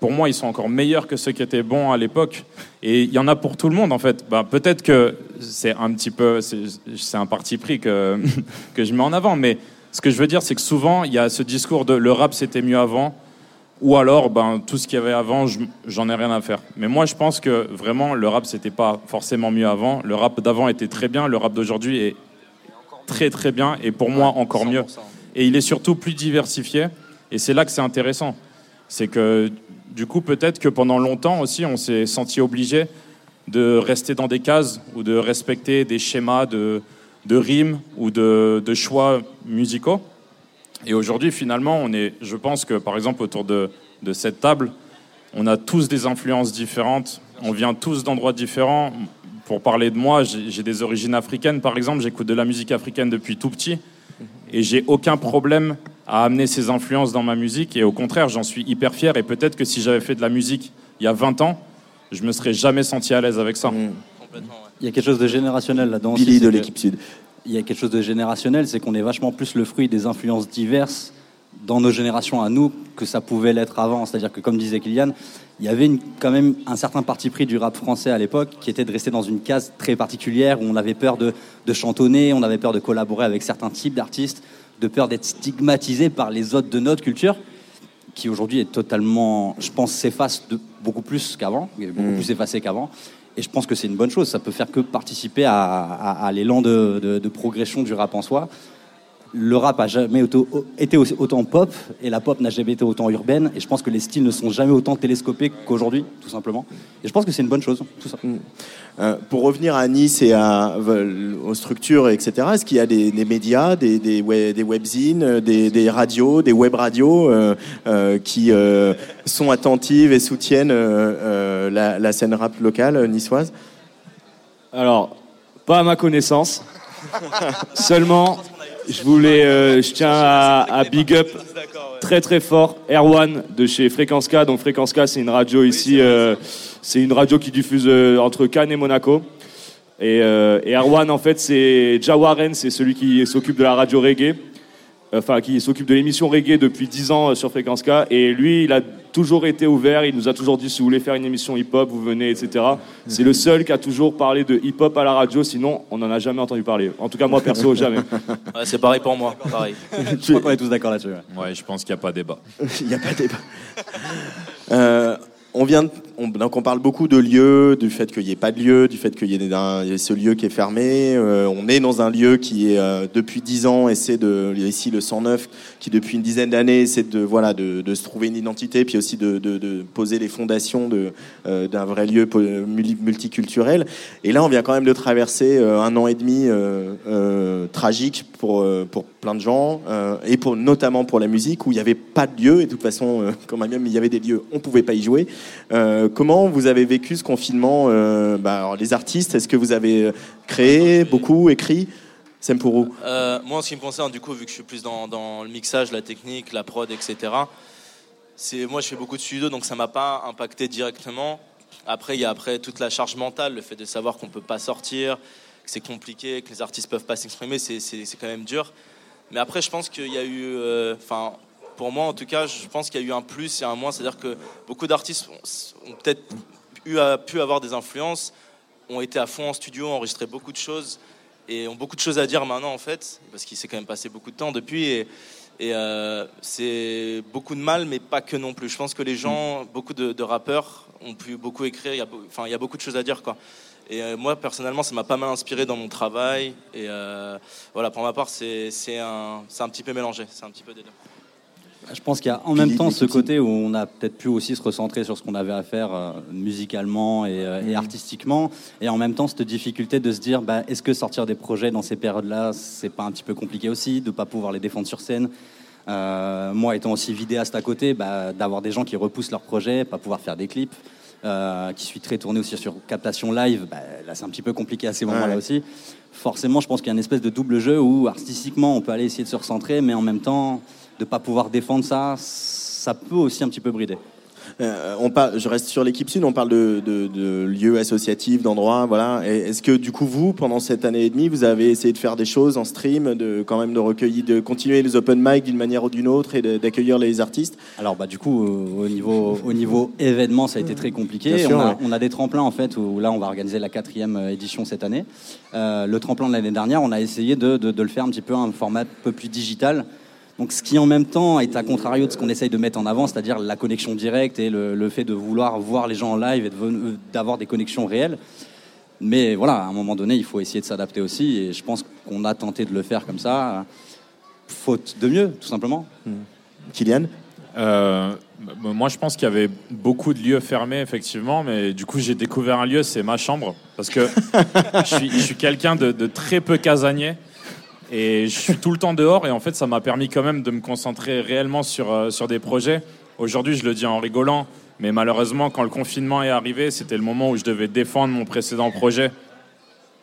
pour moi, ils sont encore meilleurs que ceux qui étaient bons à l'époque. Et il y en a pour tout le monde, en fait. Bah, Peut-être que c'est un petit peu, c'est c'est un parti pris que, que je mets en avant, mais ce que je veux dire, c'est que souvent, il y a ce discours de le rap, c'était mieux avant, ou alors, ben, tout ce qu'il y avait avant, je- j'en ai rien à faire. Mais moi, je pense que vraiment, le rap, c'était pas forcément mieux avant. Le rap d'avant était très bien, le rap d'aujourd'hui est très très bien et pour moi encore mieux. 100%. Et il est surtout plus diversifié. Et c'est là que c'est intéressant. C'est que du coup, peut-être que pendant longtemps aussi, on s'est senti obligé de rester dans des cases ou de respecter des schémas de, de rimes ou de, de choix musicaux. Et aujourd'hui, finalement, on est, je pense que par exemple, autour de, de cette table, on a tous des influences différentes, on vient tous d'endroits différents. Pour parler de moi, j'ai des origines africaines, par exemple, j'écoute de la musique africaine depuis tout petit, et j'ai aucun problème à amener ces influences dans ma musique, et au contraire, j'en suis hyper fier, et peut-être que si j'avais fait de la musique il y a 20 ans, je me serais jamais senti à l'aise avec ça. Complètement, ouais. Il y a quelque chose de générationnel là-dedans. Billy de que- l'équipe Sud. Il y a quelque chose de générationnel, c'est qu'on est vachement plus le fruit des influences diverses dans nos générations à nous que ça pouvait l'être avant. C'est-à-dire que, comme disait Kylian, il y avait une- quand même un certain parti pris du rap français à l'époque qui était de rester dans une case très particulière où on avait peur de, de chantonner, on avait peur de collaborer avec certains types d'artistes, de peur d'être stigmatisé par les autres de notre culture qui aujourd'hui est totalement, je pense, s'efface beaucoup plus qu'avant, beaucoup Mm. plus effacé qu'avant. Et je pense que c'est une bonne chose. Ça peut faire que participer à, l'élan de progression du rap en soi. Le rap a jamais auto- été autant pop et la pop n'a jamais été autant urbaine. Et je pense que les styles ne sont jamais autant télescopés qu'aujourd'hui, tout simplement. Et je pense que c'est une bonne chose, tout ça. Euh, pour revenir à Nice et à, euh, aux structures, etc., est-ce qu'il y a des, des médias, des, des, web, des webzines, euh, des, des radios, des web radios euh, euh, qui euh, sont attentives et soutiennent euh, euh, la, la scène rap locale niçoise? Alors, pas à ma connaissance. Seulement, je voulais, euh, je tiens à, à big up très très fort Erwan de chez Fréquence K. Donc Fréquence K, c'est une radio ici, euh, c'est une radio qui diffuse euh, entre Cannes et Monaco. Et, et Erwan, en fait, c'est Jawaren, c'est celui qui s'occupe de la radio reggae, enfin qui s'occupe de l'émission reggae depuis 10 ans sur Fréquence K. Et lui, il a toujours été ouvert, il nous a toujours dit si vous voulez faire une émission hip-hop, vous venez, etc. C'est le seul qui a toujours parlé de hip-hop à la radio, sinon on n'en a jamais entendu parler. En tout cas, moi perso, jamais. Ouais, c'est pareil pour moi, pareil. Je crois qu'on est tous d'accord là-dessus. ouais. Ouais, je pense qu'il n'y a pas débat. Il n'y a pas de débat. Euh, on vient, donc on parle beaucoup de lieux, du fait qu'il n'y ait pas de lieu, du fait qu'il y, ait ce lieu qui est fermé. Euh, on est dans un lieu qui est euh, depuis dix ans essaie de, ici le 109, qui depuis une dizaine d'années essaie de voilà de, se trouver une identité, puis aussi de, poser les fondations euh, d'un vrai lieu multiculturel. Et là, on vient quand même de traverser un an et demi tragique pour pour plein de gens euh, et pour notamment pour la musique où il n'y avait pas de lieu et de toute façon, euh, quand même il y avait des lieux, on pouvait pas y jouer. Euh, comment vous avez vécu ce confinement euh, bah, alors, Les artistes, est-ce que vous avez créé beaucoup, écrit? Sempourou Euh, moi, en ce qui me concerne, du coup, vu que je suis plus dans, dans le mixage, la technique, la prod, etc., c'est, moi, je fais beaucoup de studio, donc ça m'a pas impacté directement. Après, il y a après toute la charge mentale, le fait de savoir qu'on peut pas sortir, que c'est compliqué, que les artistes peuvent pas s'exprimer, c'est, c'est, c'est quand même dur. Mais après, je pense qu'il y a eu, euh, enfin, pour moi, en tout cas, je pense qu'il y a eu un plus et un moins, c'est-à-dire que beaucoup d'artistes ont, ont peut-être eu, à- pu avoir des influences, ont été à fond en studio, ont enregistré beaucoup de choses et ont beaucoup de choses à dire maintenant en fait, parce qu'il s'est quand même passé beaucoup de temps depuis et, et, euh, c'est beaucoup de mal, mais pas que non plus. Je pense que les gens, beaucoup de, de rappeurs ont pu beaucoup écrire, il y a, beau- enfin, il y a beaucoup de choses à dire quoi. Et euh, moi personnellement, ça m'a pas mal inspiré dans mon travail et euh, voilà, pour ma part, c'est c'est un, c'est un petit peu mélangé, c'est un petit peu des deux. Je pense qu'il y a en même temps ce côté où on a peut-être pu aussi se recentrer sur ce qu'on avait à faire euh, musicalement et, euh, et artistiquement, et en même temps cette difficulté de se dire bah, est-ce que sortir des projets dans ces périodes-là, c'est pas un petit peu compliqué aussi de pas pouvoir les défendre sur scène? Euh, moi, étant aussi vidéaste à côté, bah, d'avoir des gens qui repoussent leurs projets, pas pouvoir faire des clips, euh, qui suis très tourné aussi sur captation live, bah, là c'est un petit peu compliqué à ces moments-là Ouais. aussi. Forcément, je pense qu'il y a une espèce de double jeu où artistiquement on peut aller essayer de se recentrer, mais en même temps de pas pouvoir défendre ça, ça peut aussi un petit peu brider. Euh, on parle, je reste sur l'équipe Sud, on parle de, de- de lieux associatifs, d'endroits, voilà. Est-ce que du coup vous, pendant cette année et demie, vous avez essayé de faire des choses en stream, de quand même de recueillir, de continuer les open mic d'une manière ou d'une autre et d'accueillir les artistes? Alors bah du coup euh, au niveau au niveau événement ça a été très compliqué. Sûr, on, a, ouais. on a des tremplins en fait où là on va organiser la quatrième euh, édition cette année. Euh, le tremplin de l'année dernière on a essayé de, de- de le faire un petit peu un format un peu plus digital. Donc ce qui en même temps est à contrario de ce qu'on essaye de mettre en avant, c'est-à-dire la connexion directe et le, le fait de vouloir voir les gens en live et de euh, d'avoir des connexions réelles. Mais voilà, à un moment donné, il faut essayer de s'adapter aussi. Et je pense qu'on a tenté de le faire comme ça, faute de mieux, tout simplement. Kylian? Euh, moi, je pense qu'il y avait beaucoup de lieux fermés, effectivement, mais du coup, j'ai découvert un lieu, c'est ma chambre, parce que je suis, quelqu'un de, de très peu casanier, et je suis tout le temps dehors, et en fait, ça m'a permis quand même de me concentrer réellement sur, euh, sur des projets. Aujourd'hui, je le dis en rigolant, mais malheureusement, quand le confinement est arrivé, c'était le moment où je devais défendre mon précédent projet.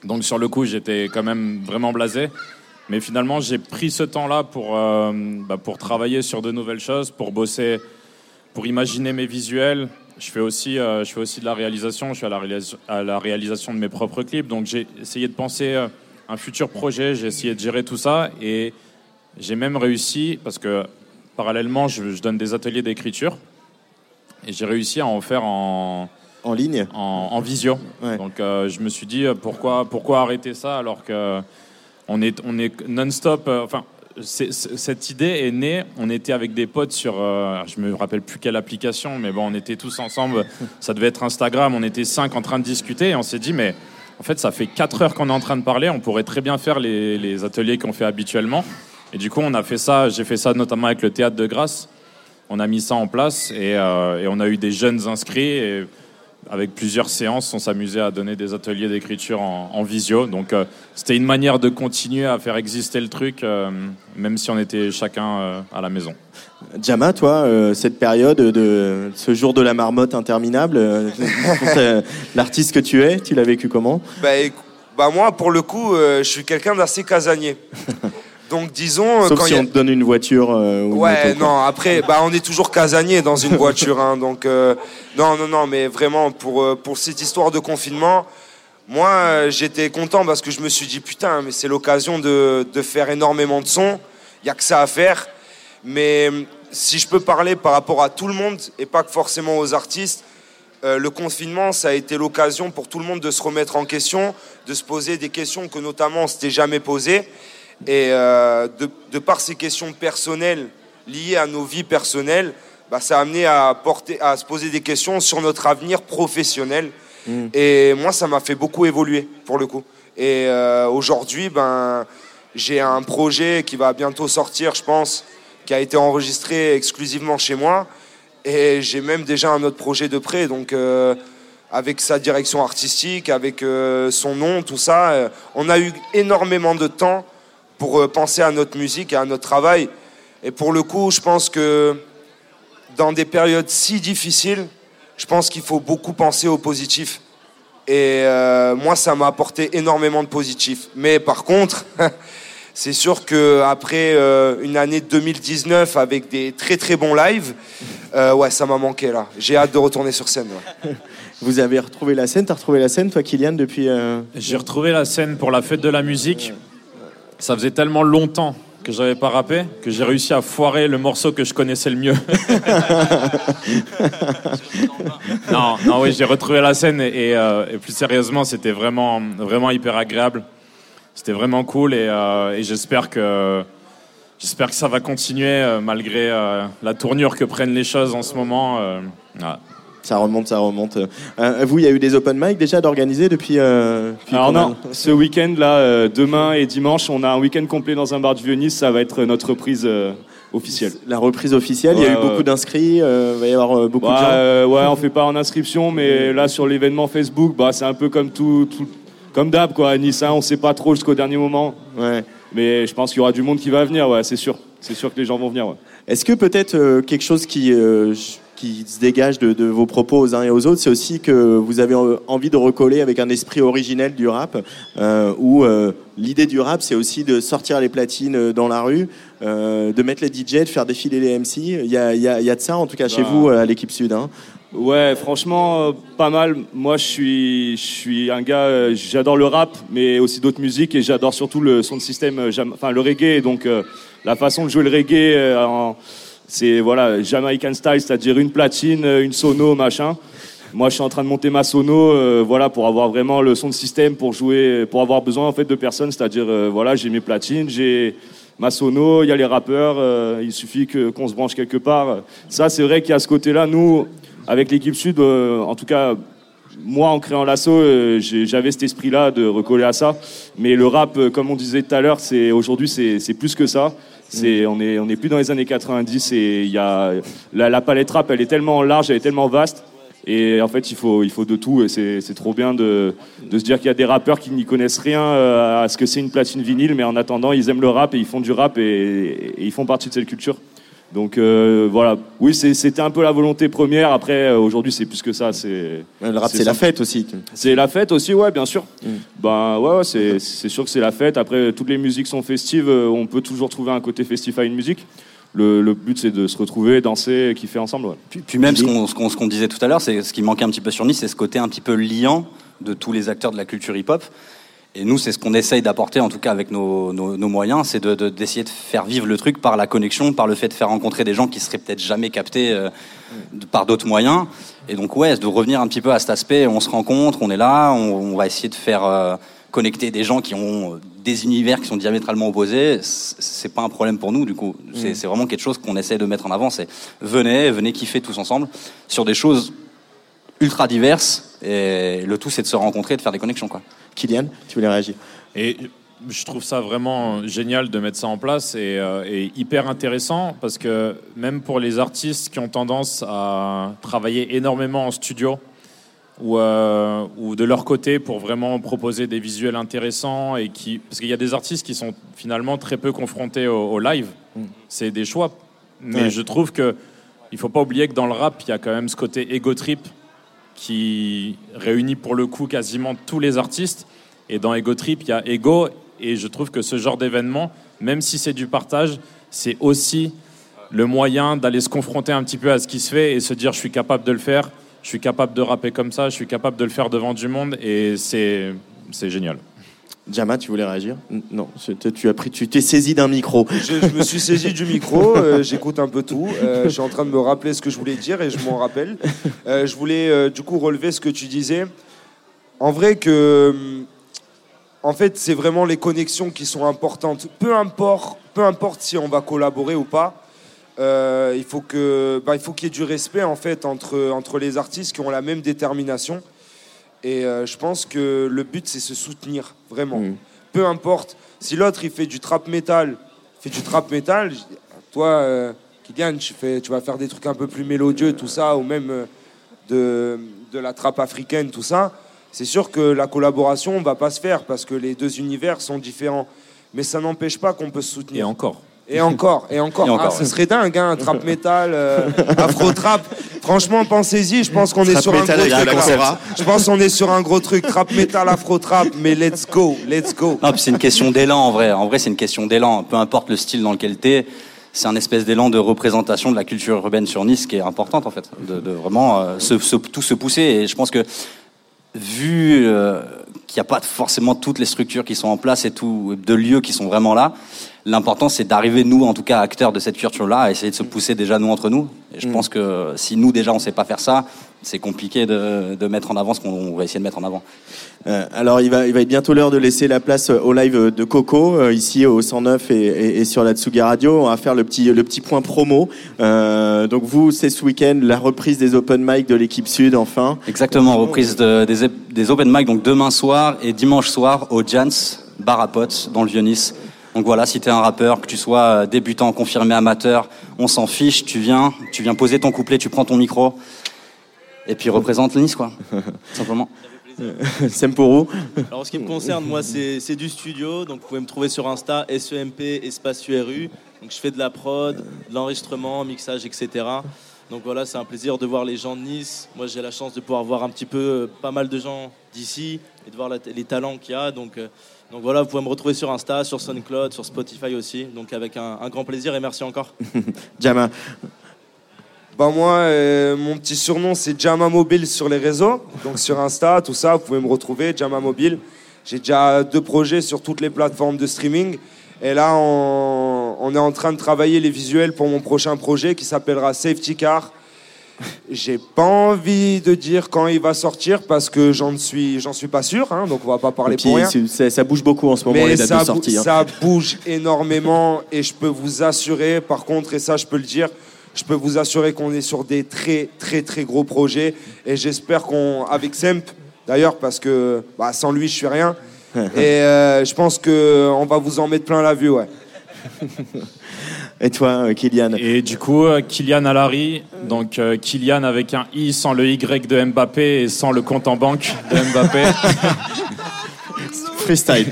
Donc, sur le coup, j'étais quand même vraiment blasé. Mais finalement, j'ai pris ce temps-là pour, euh, bah, pour travailler sur de nouvelles choses, pour bosser, pour imaginer mes visuels. Je fais aussi, euh, je fais aussi de la réalisation. Je suis à la, réalisation de mes propres clips. Donc j'ai essayé de penser un futur projet. J'ai essayé de gérer tout ça et j'ai même réussi parce que parallèlement, je, je donne des ateliers d'écriture et j'ai réussi à en faire en en ligne, en, en visio. Donc euh, je me suis dit euh, pourquoi pourquoi arrêter ça alors que on est on est non-stop. euh, enfin, cette idée est née. On était avec des potes sur, euh, je me rappelle plus quelle application, mais bon, on était tous ensemble. Ça devait être Instagram. On était cinq en train de discuter et on s'est dit mais en fait, ça fait quatre heures qu'on est en train de parler. On pourrait très bien faire les, les ateliers qu'on fait habituellement. Et du coup, on a fait ça. J'ai fait ça notamment avec le théâtre de Grasse. On a mis ça en place et, euh, et on a eu des jeunes inscrits. Avec plusieurs séances, on s'amusait à donner des ateliers d'écriture en, en visio. Donc, euh, c'était une manière de continuer à faire exister le truc, euh, même si on était chacun euh, à la maison. Jama, toi, euh, cette période de ce jour de la marmotte interminable, euh, l'artiste que tu es, tu l'as vécu comment? Bah, bah, moi, pour le coup, euh, je suis quelqu'un d'assez casanier. Donc disons, euh, Sauf quand si y a- on te donne une voiture euh, ou Ouais, non, après, bah, on est toujours casanier dans une voiture. hein, donc, euh, non, non, non, mais vraiment, pour, pour cette histoire de confinement, moi, j'étais content parce que je me suis dit, putain, mais c'est l'occasion de, de faire énormément de sons. Il n'y a que ça à faire. Mais si je peux parler par rapport à tout le monde et pas que forcément aux artistes, euh, le confinement, ça a été l'occasion pour tout le monde de se remettre en question, de se poser des questions que notamment on s'était jamais posées. Et euh, de, de par ces questions personnelles liées à nos vies personnelles, bah, ça a amené à, porter, à se poser des questions sur notre avenir professionnel. Et moi, ça m'a fait beaucoup évoluer, pour le coup. Et euh, aujourd'hui, ben, j'ai un projet qui va bientôt sortir, je pense, qui a été enregistré exclusivement chez moi. Et j'ai même déjà un autre projet de près. Donc, euh, avec sa direction artistique, avec euh, son nom, tout ça, on a eu énormément de temps pour euh, penser à notre musique et à notre travail. Et pour le coup, je pense que dans des périodes si difficiles, je pense qu'il faut beaucoup penser au positif. Et euh, moi, ça m'a apporté énormément de positif. Mais par contre, c'est sûr que après euh, une année 2019 avec des très très bons lives, euh, ouais, ça m'a manqué là. J'ai hâte de retourner sur scène. ouais. Vous avez retrouvé la scène T'as retrouvé la scène, toi, Kylian, depuis euh, J'ai retrouvé la scène pour la fête de la musique. Ça faisait tellement longtemps que j'avais pas rappé que j'ai réussi à foirer le morceau que je connaissais le mieux. non, non, oui, j'ai retrouvé la scène et, et, euh, et plus sérieusement, c'était vraiment, vraiment hyper agréable. C'était vraiment cool et, euh, et j'espère que j'espère que ça va continuer euh, malgré la tournure que prennent les choses en ce moment. Ça remonte, ça remonte. Euh, vous, il y a eu des open mic déjà d'organiser depuis, euh, depuis Alors non, ce week-end là, euh, demain et dimanche, on a un week-end complet dans un bar du Vieux-Nice. Ça va être notre reprise euh, officielle. La reprise officielle, il y a eu ouais. beaucoup d'inscrits, euh, il va y avoir euh, beaucoup de gens. euh, ouais, on fait pas en inscription, mais là sur l'événement Facebook, bah, c'est un peu comme tout, tout- comme d'hab quoi. À Nice, hein, on sait pas trop jusqu'au dernier moment. Ouais. Mais je pense qu'il y aura du monde qui va venir, ouais, c'est sûr. C'est sûr que les gens vont venir. Ouais. Est-ce que peut-être euh, quelque chose qui, euh, qui se dégage de, de vos propos aux uns et aux autres, c'est aussi que vous avez envie de recoller avec un esprit originel du rap, euh, où euh, l'idée du rap, c'est aussi de sortir les platines euh, dans la rue, euh, de mettre les DJ, de faire défiler les MC. Il y a, il y a- il y a de ça, en tout cas chez Bah. vous, à l'équipe Sud. hein. Ouais, franchement, pas mal. Moi, je suis, je suis un gars, j'adore le rap, mais aussi d'autres musiques, et j'adore surtout le son de système, enfin le reggae. Donc, la façon de jouer le reggae, en- c'est voilà, Jamaican style, c'est-à-dire une platine, euh, une sono, machin. Moi, je suis en train de monter ma sono, euh, voilà, pour avoir vraiment le son de système, pour jouer, pour avoir besoin en fait de personnes, c'est-à-dire euh, voilà, j'ai mes platines, j'ai ma sono, il y a les rappeurs, il suffit que qu'on se branche quelque part. Ça, c'est vrai qu'il y a ce côté-là. Nous, avec l'équipe Sud, en tout cas moi, en créant l'assaut, j'avais cet esprit-là de recoller à ça. Mais le rap, comme on disait tout à l'heure, c'est aujourd'hui, c'est plus que ça. C'est, on est, on plus dans les années 90 et il y a la, palette rap, elle est tellement large, elle est tellement vaste. Et en fait, il faut, il faut de tout. Et c'est c'est trop bien de, de se dire qu'il y a des rappeurs qui n'y connaissent rien euh, à ce que c'est une platine vinyle, mais en attendant, ils aiment le rap et ils font du rap et ils font partie de cette culture. Donc euh, voilà, oui, c'était un peu la volonté première. Après, euh, aujourd'hui, c'est plus que ça. C'est Le rap, c'est la fête aussi. C'est la fête aussi, ouais, bien sûr. Ben ouais, ouais, c'est sûr que c'est la fête. Après, toutes les musiques sont festives. euh, On peut toujours trouver un côté festif à une musique. Le, le but, c'est de se retrouver, danser, kiffer ensemble. Ouais. Puis, puis même qu'on ce qu'on disait tout à l'heure, c'est ce qui manquait un petit peu sur Nice, c'est ce côté un petit peu liant de tous les acteurs de la culture hip-hop. Et nous, c'est ce qu'on essaye d'apporter, en tout cas avec nos, nos- nos moyens, c'est d'essayer de, d'essayer de faire vivre le truc par la connexion, par le fait de faire rencontrer des gens qui seraient peut-être jamais captés euh, de- par d'autres moyens. Et donc, ouais, de revenir un petit peu à cet aspect, on se rencontre, on est là, on, on va essayer de faire euh, connecter des gens qui ont euh, des univers qui sont diamétralement opposés. C'est pas un problème pour nous, du coup. C'est Mm. c'est vraiment quelque chose qu'on essaie de mettre en avant. C'est venez, venez kiffer tous ensemble sur des choses ultra diverses. Et le tout, c'est de se rencontrer et de faire des connexions, quoi. Kylian, tu voulais réagir Et je trouve ça vraiment génial de mettre ça en place et, euh, et hyper intéressant parce que même pour les artistes qui ont tendance à travailler énormément en studio ou, euh, ou de leur côté pour vraiment proposer des visuels intéressants et qui parce qu'il y a des artistes qui sont finalement très peu confrontés au, au live. C'est des choix, mais Ouais. je trouve que il faut pas oublier que dans le rap il y a quand même ce côté ego trip qui réunit pour le coup quasiment tous les artistes. Et dans Ego Trip, il y a Ego. Et je trouve que ce genre d'événement, même si c'est du partage, c'est aussi le moyen d'aller se confronter un petit peu à ce qui se fait et se dire je suis capable de le faire, je suis capable de rapper comme ça, je suis capable de le faire devant du monde. Et c'est génial. Jama, tu voulais réagir Non, tu as pris, tu t'es saisi d'un micro. Je, je me suis saisi du micro, euh, j'écoute un peu tout. euh, je suis en train de me rappeler ce que je voulais dire et je m'en rappelle. Euh, je voulais du coup relever ce que tu disais. En vrai que, hum, en fait, c'est vraiment les connexions qui sont importantes. Peu importe, peu importe si on va collaborer ou pas. il faut que, bah, il faut qu'il y ait du respect en fait entre entre les artistes qui ont la même détermination. Et euh, je pense que le but c'est se soutenir vraiment peu importe. Si l'autre il fait du trap metal, fait du trap metal, toi, euh, Kylian, tu, fais, tu vas faire des trucs un peu plus mélodieux, tout ça, ou même euh, de, de la trappe africaine, tout ça. C'est sûr que la collaboration va pas se faire parce que les deux univers sont différents. Mais ça n'empêche pas qu'on peut se soutenir. Et encore. Et encore, et encore. Et encore, Ah, ce serait dingue, hein, un trap metal, euh, afro trap. Franchement, pensez-y. Je pense qu'on est sur un gros truc. Je pense qu'on est sur un gros truc. Trap metal, afro trap. Mais let's go, let's go. Non, c'est une question d'élan en vrai. En vrai, c'est une question d'élan. Peu importe le style dans lequel t'es, c'est un espèce d'élan de représentation de la culture urbaine sur Nice qui est importante en fait. De, de vraiment euh, se, se- tout se pousser. Et je pense que vu euh, qu'il n'y a pas forcément toutes les structures qui sont en place et tout, de lieux qui sont vraiment là, l'important c'est d'arriver nous, en tout cas acteurs de cette culture-là, à essayer de se pousser déjà nous entre nous. Et je Mm. pense que si nous déjà on sait pas faire ça, c'est compliqué de, de mettre en avant ce qu'on va essayer de mettre en avant. Euh, alors, il va, il va être bientôt l'heure de laisser la place au live de Coco, euh, ici au 109 et, et- et sur la Tsugi Radio. On va faire le petit, le petit point promo. Euh, donc, vous, c'est ce week-end, la reprise des open mic de l'équipe Sud, enfin. Exactement, reprise de- des, des open mic donc demain soir et dimanche soir au Jans Bar à Potes dans le Vieux-Nice. Donc voilà, si t'es un rappeur, que tu sois euh, débutant, confirmé, amateur, on s'en fiche, tu viens, tu viens poser ton couplet, tu prends ton micro et puis représente Nice quoi, simplement. Sempourou. Alors en ce qui me concerne, moi c'est c'est du studio, donc vous pouvez me trouver sur Insta, SEMP, espace URU. Donc je fais de la prod, de l'enregistrement, mixage, etc. Donc voilà, c'est un plaisir de voir les gens de Nice. Moi j'ai la chance de pouvoir voir un petit peu euh, pas mal de gens d'ici et de voir la- les talents qu'il y a. Donc, euh, donc voilà, vous pouvez me retrouver sur Insta, sur SoundCloud, sur Spotify aussi. Donc avec un, grand plaisir et merci encore. Jama. Bah moi, euh, mon petit surnom c'est Jama Mobile sur les réseaux, donc sur Insta, tout ça, vous pouvez me retrouver, Jama Mobile. J'ai déjà deux projets sur toutes les plateformes de streaming. Et là, on est en train de travailler les visuels pour mon prochain projet qui s'appellera Safety Car. J'ai pas envie de dire quand il va sortir parce que j'en suis, j'en suis pas sûr, hein, donc on va pas parler puis, pour rien. ça, ça bouge beaucoup en ce moment, Mais les dates ça, de bou- sortie. hein. ça bouge énormément et je peux vous assurer, par contre, et ça je peux le dire, Je peux vous assurer qu'on est sur des très très très gros projets et j'espère qu'on avec Semp d'ailleurs parce que bah, sans lui je suis rien et euh, je pense que on va vous en mettre plein la vue ouais. Et toi, euh, Kylian Et du coup, euh, Kylian Alari, donc euh, Kylian avec un I sans le Y de Mbappé et sans le compte en banque de Mbappé. Freestyle.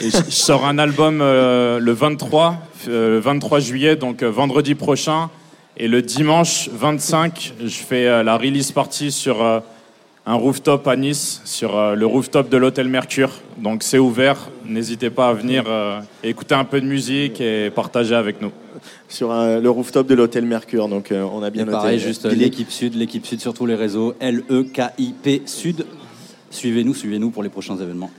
Et je, sors un album euh, le 23, euh, le 23 juillet, donc euh, vendredi prochain. Et le dimanche 25, je fais la release party sur un rooftop à Nice, sur euh, le rooftop de l'hôtel Mercure. Donc c'est ouvert, n'hésitez pas à venir euh, écouter un peu de musique et partager avec nous. Sur euh, le rooftop de l'hôtel Mercure, donc euh, on a bien Et noté. pareil, juste l'équipe Sud, l'équipe Sud sur tous les réseaux, L-E-K-I-P Sud. Suivez-nous, suivez-nous pour les prochains événements.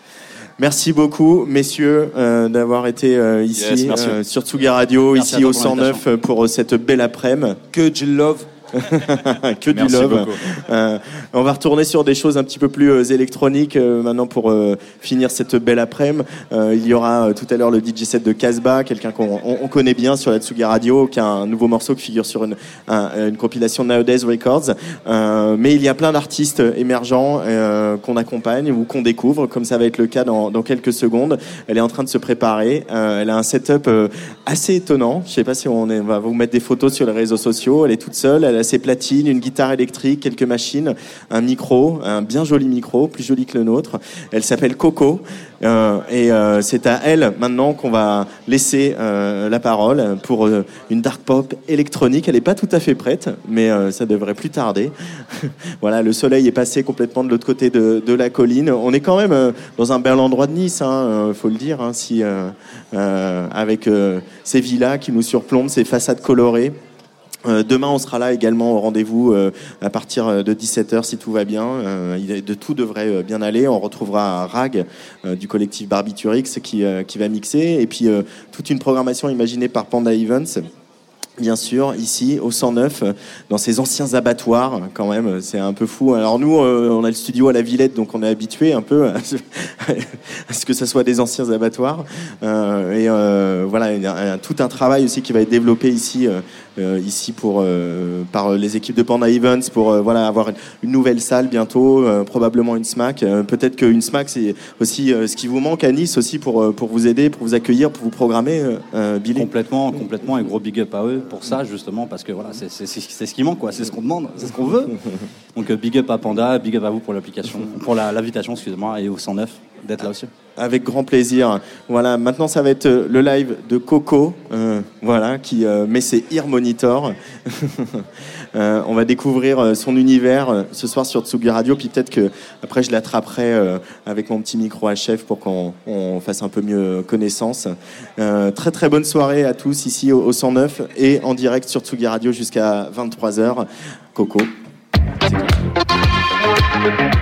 Merci beaucoup, messieurs, euh, d'avoir été euh, ici Yes, euh, sur Tsuga Radio, Merci ici au pour 109 euh, pour cette belle après-midi. Que du love. que du love. Euh, on va retourner sur des choses un petit peu plus euh, électroniques euh, maintenant pour finir cette belle après-midi. Il y aura tout à l'heure le DJ set de Casbah, quelqu'un qu'on on- on connaît bien sur la Tsugi Radio, qui a un nouveau morceau qui figure sur une, un- une compilation Nowadays Records. Mais il y a plein d'artistes émergents qu'on accompagne ou qu'on découvre, comme ça va être le cas dans, dans quelques secondes. Elle est en train de se préparer. Elle a un setup assez étonnant. Je sais pas si on, est- on va vous mettre des photos sur les réseaux sociaux. Elle est toute seule. Elle a ses platines, une guitare électrique, quelques machines, un micro, un bien joli micro, plus joli que le nôtre. Elle s'appelle Coco. Euh, et euh, c'est à elle maintenant qu'on va laisser euh, la parole pour une dark pop électronique. Elle n'est pas tout à fait prête, mais ça devrait plus tarder. voilà, le soleil est passé complètement de l'autre côté de, la colline. On est quand même dans un bel endroit de Nice, hein, faut le dire, hein, si, avec ces villas qui nous surplombent, ces façades colorées. Euh, demain, on sera là également au rendez-vous euh, à partir euh, de 17h si tout va bien. De tout devrait bien aller. On retrouvera Rag du collectif Barbiturix qui, qui va mixer. Et puis toute une programmation imaginée par Panda Events. Bien sûr, ici au 109, euh, dans ces anciens abattoirs, quand même, c'est un peu fou. Alors nous, on a le studio à la Villette, donc on est habitué un peu à ce, que ce soit des anciens abattoirs. Et voilà, il y a tout un travail aussi qui va être développé ici, ici pour euh, par les équipes de Panda Events pour euh, voilà avoir une, une nouvelle salle bientôt, euh, probablement une SMAC. Euh, Peut-être qu'une SMAC c'est aussi euh, ce qui vous manque à Nice aussi pour euh, pour vous aider, pour vous accueillir, pour vous programmer, euh, euh, Billy. Complètement, complètement, et gros big up à eux pour ça, justement, parce que voilà, c'est c'est- ce qui manque, quoi. C'est ce qu'on demande, c'est ce qu'on veut. Donc euh, big up à Panda, big up à vous pour l'application, pour la- l'invitation, excusez-moi, et au 109 d'être là aussi. Avec grand plaisir. Voilà, maintenant ça va être euh, le live de Coco, euh, voilà, qui euh, met ses ear monitors. Euh, on va découvrir son univers ce soir sur Tsugi Radio, puis peut-être que après je l'attraperai avec mon petit micro à chef pour qu'on on fasse un peu mieux connaissance. Très très bonne soirée à tous ici au, au 109 et en direct sur Tsugi Radio jusqu'à 23h. Coco.